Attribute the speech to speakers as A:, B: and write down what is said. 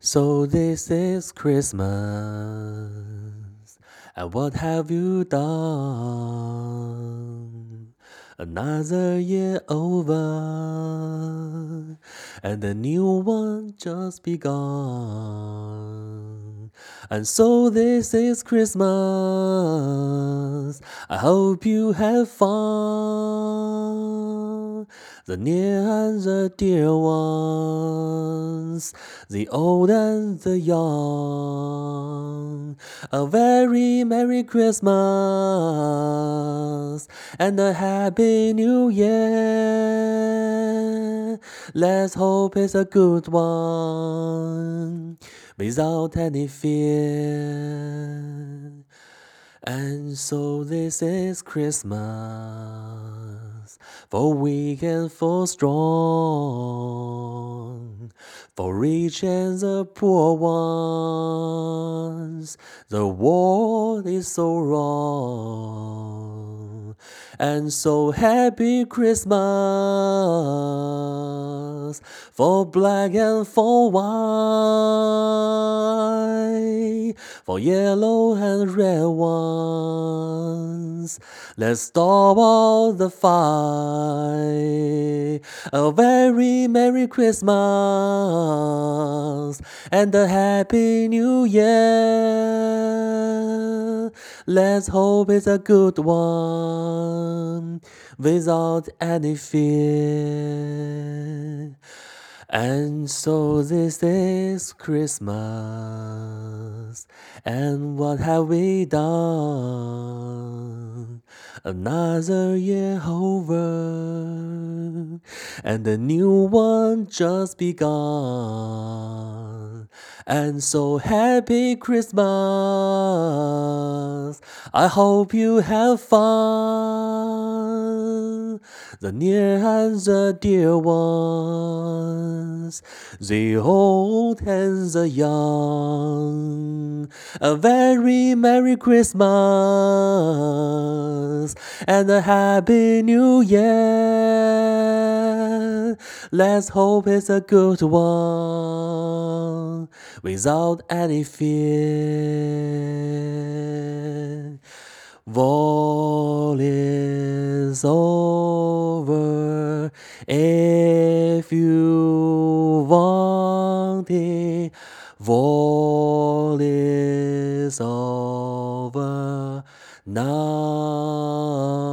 A: So this is Christmas, and what have you done? Another year over, and a new one just begun. And so this is Christmas. I hope you have fun. The near and the dear ones, the old and the young. A very Merry Christmas and a Happy New Year. Let's hope it's a good one without any fear. And so this is Christmas, for weak and for strong, for rich and the poor ones. The world is so wrong. And so happy Christmas for black and for white, for yellow and red ones. Let's stop all the fight. A very Merry Christmas and a Happy New Year. Let's hope it's a good one without any fear. And so this is Christmas, and what have we done? Another year over, and a new one just begun. And so happy Christmas! I hope you have fun. The near and the dear ones, the old and the young. A very Merry Christmas and a Happy New Year. Let's hope it's a good one without any fear. All is over All is over now.